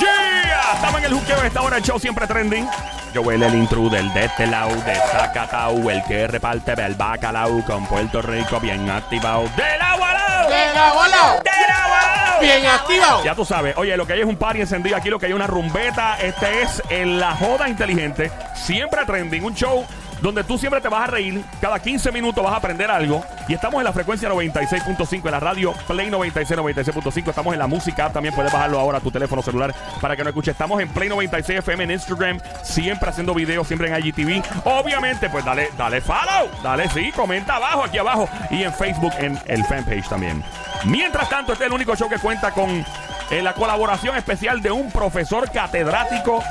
Yeah, estamos en el juqueo esta hora, el show siempre trending. Joel el intruder de este lado, de Zacatau, el que reparte el bacalao con Puerto Rico bien activado. ¡De lado a lado! ¡De lado a lado! ¡De lado a lado! Bien activado. Ya tú sabes, oye, lo que hay es un party encendido aquí, lo que hay es una rumbeta. Este es en la joda inteligente, siempre trending, un show donde tú siempre te vas a reír, cada 15 minutos vas a aprender algo. Y estamos en la frecuencia 96.5 en la radio Play 96, 96.5. Estamos en la música, también puedes bajarlo ahora a tu teléfono celular para que no escuches. Estamos en Play 96 FM en Instagram, siempre haciendo videos, siempre en IGTV. Obviamente, pues dale, dale follow, dale sí, comenta abajo, aquí abajo. Y en Facebook, en el fanpage también. Mientras tanto, este es el único show que cuenta con eh, la colaboración especial de un profesor catedrático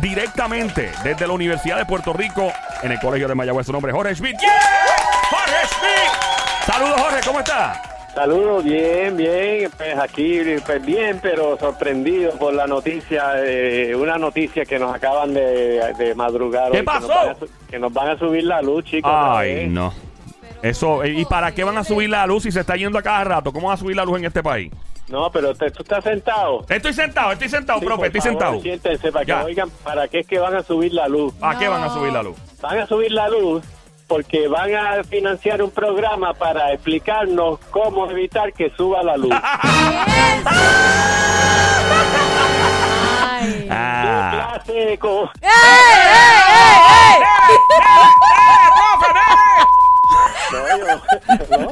directamente desde la Universidad de Puerto Rico en el Colegio de Mayagüez. Su nombre es Jorge Schmidt. ¡Yeah! ¡Jorge Schmidt! Saludos, Jorge, ¿cómo está? Saludos, bien, bien, pues aquí pues bien, pero sorprendido por la noticia, eh, una noticia que nos acaban de, de madrugar. ¿Qué hoy, que nos pasó? van a su- Que nos, van a subir la luz, chicos. Ay, no. Eso, ¿y para qué van a subir la luz si se está yendo a cada rato? ¿Cómo van a subir la luz en este país? No, pero te- tú estás sentado. Estoy sentado, estoy sentado, Sí, profe, estoy favor, sentado. Siéntense para Ya. que oigan para qué es que van a subir la luz. ¿A qué van a subir la luz? Van a subir la luz porque van a financiar un programa para explicarnos cómo evitar que suba la luz. Ay. Ah. Clase co- ¡Ey, ey, ey, No, yo- no.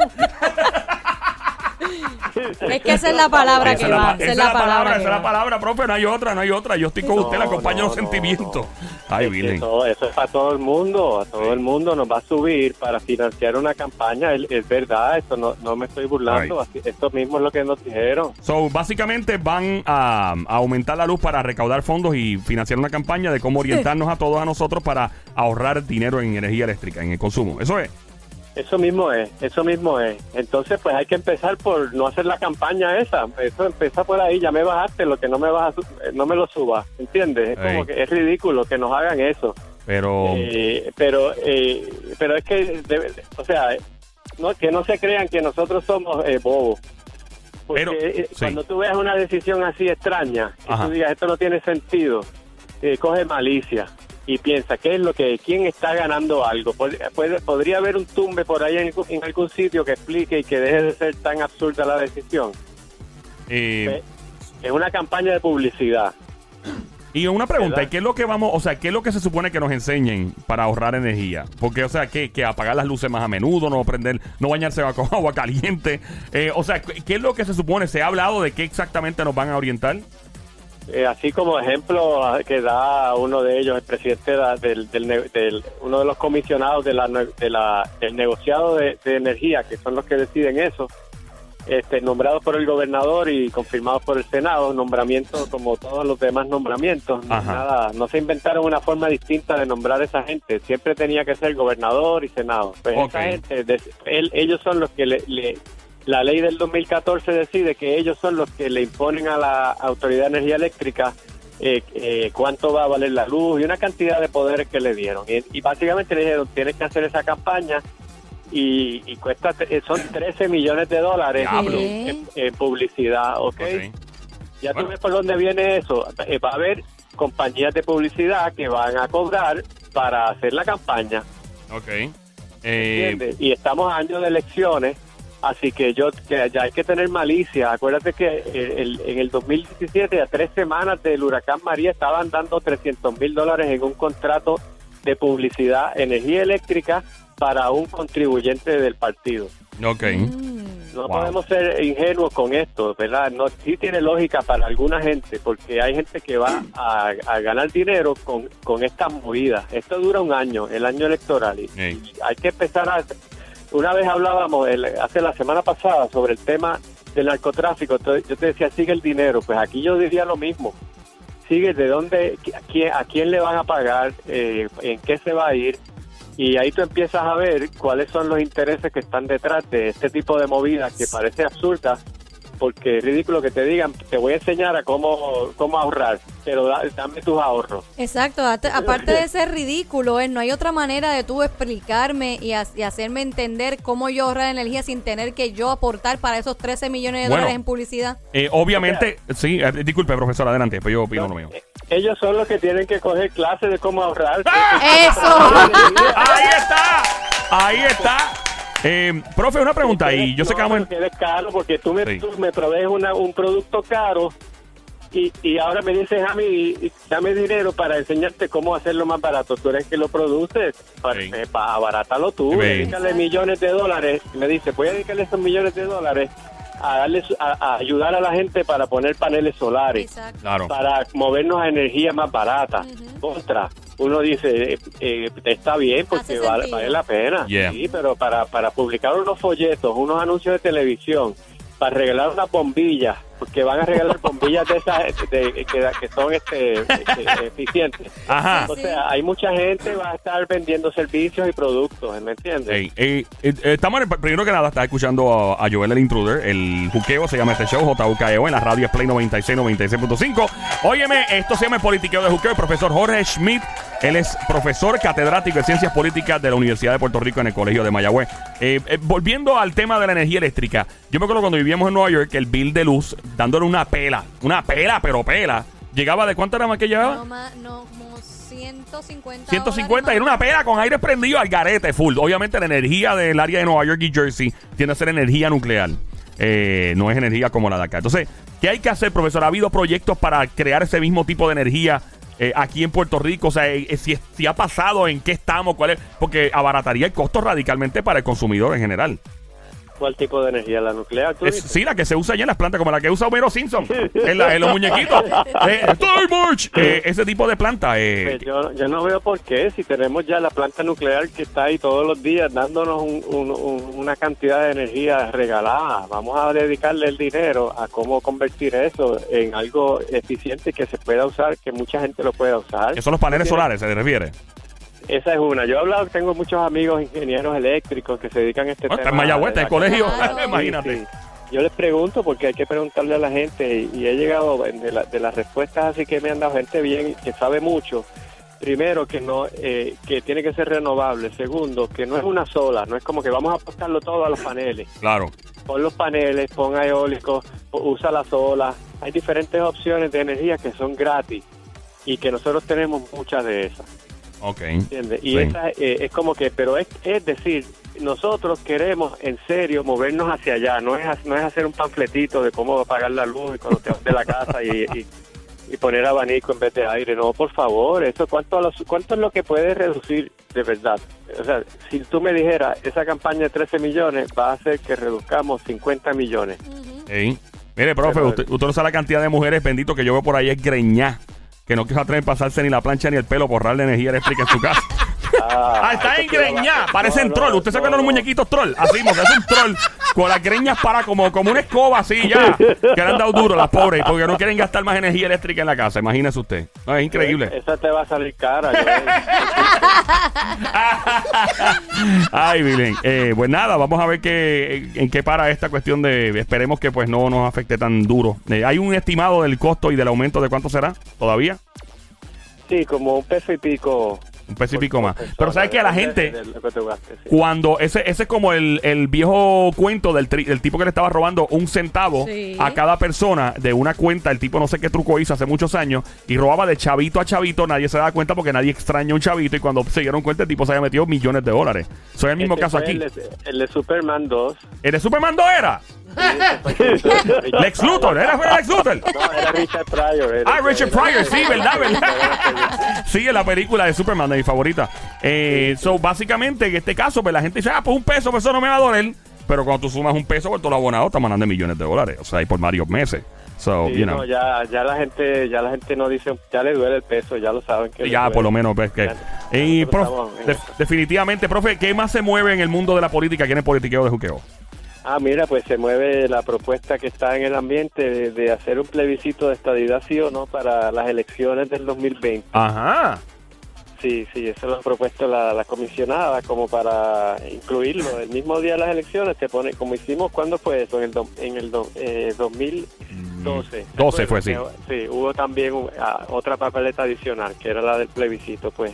Es que esa es la palabra que va. Esa es la palabra. esa es la palabra, profe, no hay otra, no hay otra. Yo estoy con No, usted, le acompaño no, los no, sentimientos. no. Ay, Es Billy. Eso, eso es para todo el mundo, a todo el mundo nos va a subir para financiar una campaña, es, es verdad, esto no, no me estoy burlando, así- esto mismo es lo que nos dijeron. So, básicamente van a, a aumentar la luz para recaudar fondos y financiar una campaña de cómo orientarnos a todos a nosotros para ahorrar dinero en energía eléctrica, en el consumo. Eso es. Eso mismo es, eso mismo es. Entonces, pues hay que empezar por no hacer la campaña esa. Eso empieza por ahí, ya me bajaste, lo que no me vas a eh, no me lo subas, ¿entiendes? Es Ey. como que es ridículo que nos hagan eso. Pero. Eh, pero eh, pero es que, debe- o sea, no, que no se crean que nosotros somos eh, bobos. Porque Pero, sí. cuando tú veas una decisión así extraña, que tú digas esto no tiene sentido, coge malicia y piensa qué es lo que, quién está ganando algo. Pod- puede- podría haber un tumbe por ahí en, en algún sitio que explique y que deje de ser tan absurda la decisión. eh, Es una campaña de publicidad. y una pregunta, ¿Verdad? ¿y ¿qué es lo que vamos, o sea, qué es lo que se supone que nos enseñen para ahorrar energía? Porque, o sea, que, que apagar las luces más a menudo, no prender, no bañarse con agua caliente. Eh, o sea, ¿qué qué es lo que se supone? ¿Se ha hablado de qué exactamente nos van a orientar? Eh, así como ejemplo que da uno de ellos, el presidente da- del, del del- uno de los comisionados de la, de la- del negociado de, de energía, que son los que deciden eso, este, nombrados por el gobernador y confirmados por el Senado, nombramientos como todos los demás nombramientos, no, nada, no se inventaron una forma distinta de nombrar a esa gente, siempre tenía que ser gobernador y Senado. Pues esa gente, de- él- ellos son los que le- le la ley del 2014 decide que ellos son los que le imponen a la Autoridad de Energía Eléctrica eh, eh, cuánto va a valer la luz y una cantidad de poderes que le dieron. Y, y básicamente le dijeron, tienes que hacer esa campaña y, y cuesta, eh, son 13 millones de dólares en, en publicidad, ¿ok? Ok. Ya Bueno. tú ves por dónde viene eso. Eh, va a haber compañías de publicidad que van a cobrar para hacer la campaña. Ok. ¿entiendes? Y estamos a años de elecciones, así que yo que ya hay que tener malicia. Acuérdate que el- el- en el 2017, a tres semanas del huracán María, estaban dando 300 mil dólares en un contrato de publicidad, energía eléctrica, para un contribuyente del partido. ok. Mm. No Wow. podemos ser ingenuos con esto, ¿verdad? No, sí tiene lógica para alguna gente, porque hay gente que va a, a ganar dinero con, con estas movidas. Esto dura un año, el año electoral, y hay que empezar a... Una vez hablábamos el- hace la semana pasada sobre el tema del narcotráfico, entonces yo te decía, sigue el dinero, pues aquí yo diría lo mismo. Sigue de dónde, a quién, le van a pagar, eh, en qué se va a ir, y ahí tú empiezas a ver cuáles son los intereses que están detrás de este tipo de movidas que parece absurda, porque es ridículo que te digan, te voy a enseñar a cómo, cómo ahorrar. Pero da- dame tus ahorros. Exacto, aparte de ser ridículo, ¿eh? no hay otra manera de tú explicarme y, ha- y hacerme entender cómo yo ahorrar energía sin tener que yo aportar para esos 13 millones de Bueno. dólares en publicidad. Eh, obviamente, sí, eh, disculpe, profesor, adelante, pues yo opino lo mío. Eh, Ellos son los que tienen que coger clases de cómo ahorrar. ¡Eso! Ahí está, ahí está. Eh, profe, una pregunta, y yo sé que No, vamos... pero es caro porque tú me, Sí. tú me provees una- un producto caro y, y ahora me dices a mí, dame dinero para enseñarte cómo hacerlo más barato. Tú eres que lo produces, para, Sí. eh, para abarátalo tú, Sí. dedícale millones de dólares. Y me dice, voy a dedicarle esos millones de dólares a, darle, a, a ayudar a la gente para poner paneles solares. Claro. para movernos a energía más barata. Contra, uno dice, eh, eh, está bien porque Hace vale, vale la pena. Yeah. Sí, pero para, para publicar unos folletos, unos anuncios de televisión, para regalar unas bombillas, porque van a regalar bombillas de esas de- de- que, que son este, este, eficientes. Ajá. O sea, hay mucha gente va a estar vendiendo servicios y productos, ¿me entiendes? Eh, eh, estamos primero que nada, está escuchando a, a Joel el Intruder, el juqueo se llama este show, JUKEO, en la radio es Play 96, 96.5. Óyeme, esto se llama el politiqueo de juqueo, el profesor Jorge Schmidt, él es profesor catedrático de Ciencias Políticas de la Universidad de Puerto Rico en el Colegio de Mayagüez. Eh, eh, volviendo al tema de la energía eléctrica, yo me acuerdo cuando vivíamos en Nueva York, que el bill de luz, dándole una pela, una pela, pero pela, llegaba de cuánto era más que llevaba? No, más, no, como 150 150 y era una pera con aire prendido al garete full. Obviamente la energía del área de Nueva York y Jersey tiende a ser energía nuclear. Eh, no es energía como la de acá. Entonces, ¿qué hay que hacer, profesor? ¿Ha habido proyectos para crear ese mismo tipo de energía eh, aquí en Puerto Rico? O sea, eh, si, si ha pasado, en qué estamos, cuál es. Porque abarataría el costo radicalmente para el consumidor en general. ¿Cuál tipo de energía? ¿La nuclear? tú Es, dices? sí, la que se usa allá en las plantas, como la que usa Homero Simpson, en, la- en los muñequitos. Eh, eh, ese tipo de planta. eh, Pues yo, yo no veo por qué, si tenemos ya la planta nuclear que está ahí todos los días dándonos un- un- un- una cantidad de energía regalada, vamos a dedicarle el dinero a cómo convertir eso en algo eficiente que se pueda usar, que mucha gente lo pueda usar. que son los paneles solares, se refiere. Esa es una. Yo he hablado, tengo muchos amigos ingenieros eléctricos que se dedican a este Ah, tema. en Mayagüez, en el colegio. Claro. Imagínate. Sí, sí. Yo les pregunto porque hay que preguntarle a la gente y, y he llegado de, la- de las respuestas así que me han dado gente bien que sabe mucho. Primero que no eh, que tiene que ser renovable. Segundo que no es una sola, no es como que vamos a apostarlo todo a los paneles. Claro. Pon los paneles, pon eólicos, usa la sola. Hay diferentes opciones de energía que son gratis y que nosotros tenemos muchas de esas. Ok. ¿Entiendes? Y Sí. esa, eh, es como que, pero es, es decir, nosotros queremos en serio movernos hacia allá, no es, no es hacer un panfletito de cómo apagar la luz y cuando te vas de la casa y, y- y poner abanico en vez de aire, no, por favor, eso cuánto, a los- cuánto es lo que puede reducir de verdad. O sea, si tú me dijeras, esa campaña de 13 millones va a hacer que reduzcamos 50 millones. Ujú. Sí. Mire, profe, usted, usted no sabe la cantidad de mujeres, bendito, que yo veo por ahí es greñá. Que no quiso atrever pasarse ni la plancha ni el pelo por darle energía eléctrica en su casa. Ah, está eso en greñá. Parecen No, troll. no, ¿Usted sabe no, los muñequitos troll? Así, porque es un troll. Con las greñas para como, como una escoba así ya. Que le han dado duro las pobres. Porque no quieren gastar más energía eléctrica en la casa. Imagínese usted. No, es increíble. Esa te va a salir cara. Ay, Bilén. Eh, pues nada, vamos a ver qué, en qué para esta cuestión de. Esperemos que pues no nos afecte tan duro. Eh, ¿Hay un estimado del costo y del aumento de cuánto será? ¿Todavía? sí, como un peso y pico. Un por más. Pero sabes que a la gente. de sí. Cuando ese, ese es como el, el viejo cuento del, tri- del tipo que le estaba robando un centavo Sí. a cada persona de una cuenta. El tipo no sé qué truco hizo hace muchos años y robaba de chavito a chavito. Nadie se daba cuenta porque nadie extraña a un chavito. Y cuando se dieron cuenta, el tipo se había metido millones de dólares. Soy el mismo Este caso fue aquí. El de, el de Superman 2. ¿El de Superman 2 era? Lex Luthor, ¿era fue Lex Luthor? No, era Richard Pryor. era- Ah, Richard Pryor, sí, ¿verdad? ¿verdad? sí, en la película de Superman, de mi favorita. Eh, so, básicamente, en este caso, pues la gente dice, ah, pues un peso, pues eso no me va a doler. Pero cuando tú sumas un peso por todo lo abonado, estás mandando millones de dólares. O sea, y por varios meses. So, Sí, you know. no, ya, ya la gente, ya la gente no dice, ya le duele el peso, ya lo saben que. Ya, por lo menos, ves que. Ya- Y, nosotros prof, estamos en de- eso. definitivamente, profe, ¿qué más se mueve en el mundo de la política aquí en el politiqueo de juqueo? Ah, mira, pues se mueve la propuesta que está en el ambiente de, de hacer un plebiscito de estadidad, sí o no, para las elecciones del 2020. Ajá. Sí, sí, eso lo ha propuesto la, la comisionada como para incluirlo. El mismo día de las elecciones te pone, como hicimos, ¿cuándo fue eso? En el, do- en el do- eh, 2000, 12. 12 fue, sí. Sí, hubo también ah, otra papeleta adicional, que era la del plebiscito, pues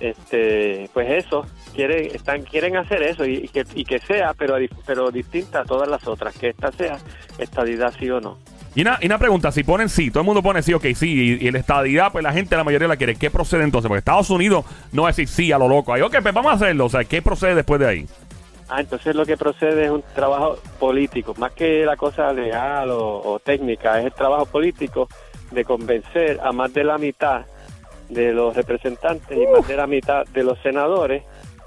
este pues eso quieren están quieren hacer eso y, y que y que sea pero pero distinta a todas las otras que esta sea estadidad sí o no Y una, y una pregunta, si ponen sí, todo el mundo pone sí, ok, sí, y, y la estadidad, pues la gente, la mayoría la quiere. ¿Qué procede entonces? Porque Estados Unidos no va a decir sí a lo loco. Ahí, ok, pues vamos a hacerlo. O sea, ¿qué procede después de ahí? ah entonces lo que procede es un trabajo político más que la cosa legal o, o técnica es el trabajo político de convencer a más de la mitad de los representantes y más de la mitad de los senadores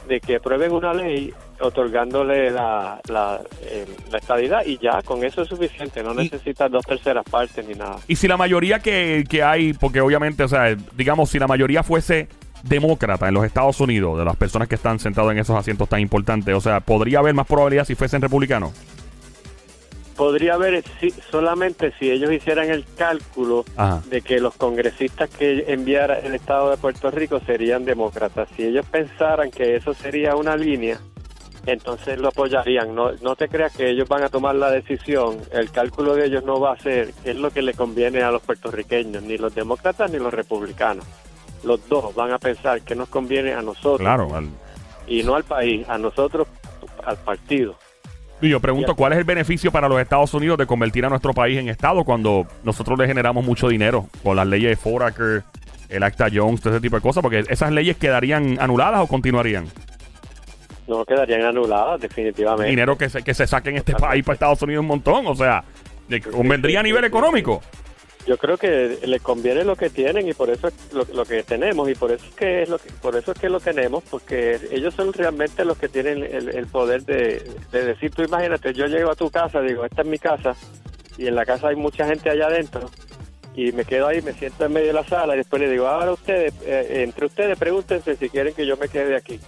de que aprueben una ley otorgándole la, la, eh, la estadidad y ya, con eso es suficiente, no necesitas dos terceras partes ni nada. Y si la mayoría que, que hay, porque obviamente, o sea, digamos, si la mayoría fuese demócrata en los Estados Unidos, de las personas que están sentadas en esos asientos tan importantes, o sea, ¿podría haber más probabilidad si fuesen republicanos? Podría haber si- solamente si ellos hicieran el cálculo Ajá. de que los congresistas que enviara el Estado de Puerto Rico serían demócratas. Si ellos pensaran que eso sería una línea, entonces lo apoyarían. No, no te creas que ellos van a tomar la decisión. El cálculo de ellos no va a ser qué es lo que le conviene a los puertorriqueños, ni los demócratas ni los republicanos. Los dos van a pensar qué nos conviene a nosotros Claro. al- y no al país, a nosotros, al partido. Y yo pregunto. ¿cuál es el beneficio para los Estados Unidos de convertir a nuestro país en Estado cuando nosotros le generamos mucho dinero con las leyes de Foraker, el Acta Jones, todo ese tipo de cosas? Porque esas leyes quedarían anuladas o continuarían. No quedarían anuladas, definitivamente. Dinero que se, que se saque en este país para Estados Unidos un montón, o sea, convendría a nivel económico. Yo creo que les conviene lo que tienen y por eso es lo, lo que tenemos y por eso es que es lo que, por eso es que lo tenemos porque ellos son realmente los que tienen el, el poder de, de decir tú imagínate yo llego a tu casa digo esta es mi casa y en la casa hay mucha gente allá adentro y me quedo ahí me siento en medio de la sala y después le digo ahora ustedes eh, entre ustedes pregúntense si quieren que yo me quede aquí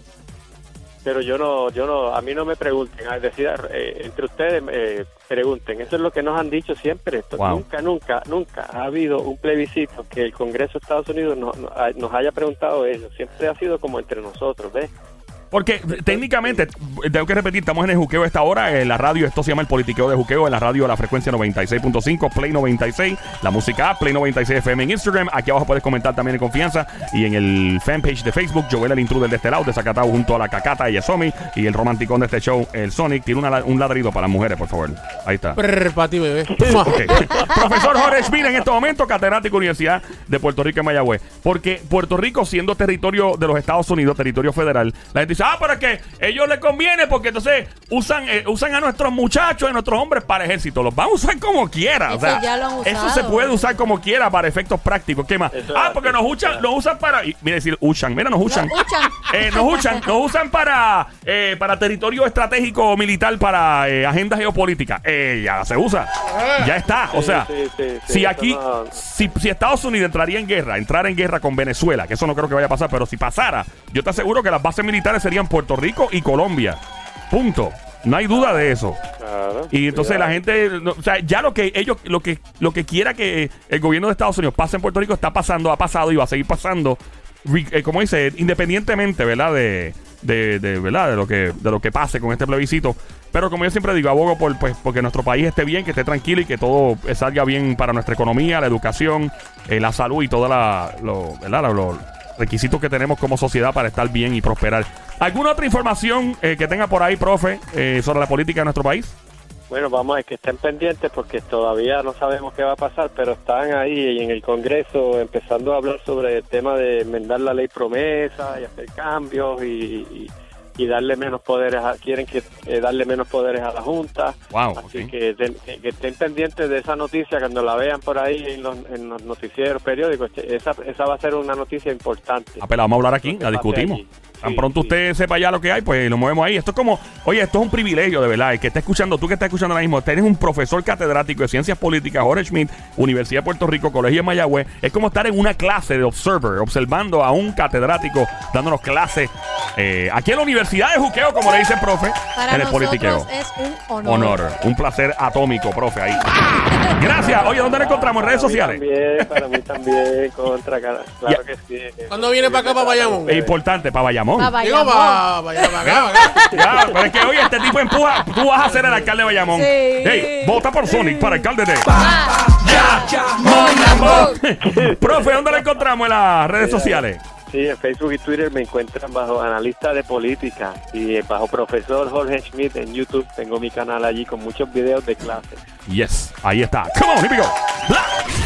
pero yo no, yo no, a mí no me pregunten, a decir, eh, entre ustedes eh, pregunten, eso es lo que nos han dicho siempre, esto, Wow. nunca, nunca, nunca ha habido un plebiscito que el Congreso de Estados Unidos no- no- nos haya preguntado eso, siempre ha sido como entre nosotros, ¿ves? Porque técnicamente, tengo que repetir, estamos en el juqueo a esta hora. En la radio, esto se llama el politiqueo de juqueo. En la radio, la frecuencia 96.5, Play 96. La música Play 96 FM en Instagram. Aquí abajo puedes comentar también en confianza. Y en el fanpage de Facebook, Joel el intruder de este lado, de Zacatau, junto a la cacata y Somi. Y el romanticón de este show, el Sonic. Tiene una un ladrido para las mujeres, por favor. Ahí está. Prr, ti, bebé. Ok. Profesor Jorge Schmidt en este momento, catedrático Universidad de Puerto Rico en Mayagüez. Porque Puerto Rico, siendo territorio de los Estados Unidos, territorio federal, la gente dice, ah, pero es que ellos les conviene porque entonces usan, eh, usan a nuestros muchachos, a nuestros hombres para ejército. Los van a usar como quiera. o Eso sea, ya lo han eso se puede usar como quiera para efectos prácticos. ¿Qué más? Eso ah, porque nos usan, nos usan para. y- Mira, decir, usan. Mira, nos usan. Nos usan. Eh, nos usan, nos usan para, eh, para territorio estratégico militar, para eh, agendas geopolíticas. Eh, ya se usa. Ya está. O sea, sí, sí, sí, si aquí, no- si, si Estados Unidos entraría en guerra, entrara en guerra con Venezuela, que eso no creo que vaya a pasar, pero si pasara, yo te aseguro que las bases militares serían Puerto Rico y Colombia. Punto. No hay duda de eso. Claro. Y entonces la gente, no, o sea, ya lo que ellos, lo que, lo que quiera que el gobierno de Estados Unidos pase en Puerto Rico está pasando, ha pasado y va a seguir pasando, eh, como dice, independientemente, ¿verdad? De, de, de, ¿verdad? De lo que, de lo que pase con este plebiscito. Pero como yo siempre digo, abogo por, pues, porque nuestro país esté bien, que esté tranquilo y que todo salga bien para nuestra economía, la educación, eh, la salud y todos los requisitos que tenemos como sociedad para estar bien y prosperar. ¿Alguna otra información eh, que tenga por ahí, profe, eh, sobre la política de nuestro país? Bueno, vamos a que estén pendientes porque todavía no sabemos qué va a pasar, pero están ahí en el Congreso empezando a hablar sobre el tema de enmendar la ley promesa y hacer cambios y, y- y darle menos poderes, a, quieren que eh, darle menos poderes a la Junta. Wow, Así que, ten- que- que estén pendientes de esa noticia cuando la vean por ahí en los, en los noticieros periódicos. che, Esa, esa va a ser una noticia importante. Ah, pero vamos a hablar aquí, la discutimos. Tan pronto usted sepa ya lo que hay, pues lo movemos ahí. Esto es como, oye, esto es un privilegio de verdad. El que está escuchando, tú que estás escuchando ahora mismo, tienes un profesor catedrático de ciencias políticas, Jorge Schmidt, Universidad de Puerto Rico, Colegio de Mayagüez. Es como estar en una clase de observer, observando a un catedrático dándonos clases eh, aquí en la Universidad de Juqueo, como le dice el profe, Para en el politiqueo. es un honor. Honor, un placer atómico, profe, ahí. Gracias. Oye, ¿dónde lo encontramos? ¿En redes Para mí sociales? También, para mí también, contra, cara- claro que sí. ¿Cuándo viene para acá, para Bayamón? Es importante, para Bayamón. Digo, Bayamón. para para allá, para acá, para acá. Ya, pero es que oye, este tipo empuja. Tú vas a ser el alcalde de Bayamón. Sí. Hey, vota por Sonic para alcalde de. Pa- Profe, ¿dónde la encontramos en las redes sociales? Sí, en Facebook y Twitter me encuentran bajo analista de política y eh, bajo profesor Jorge Schmidt en YouTube. Tengo mi canal allí con muchos videos de clases. Yes, ahí está. Come on, here we go.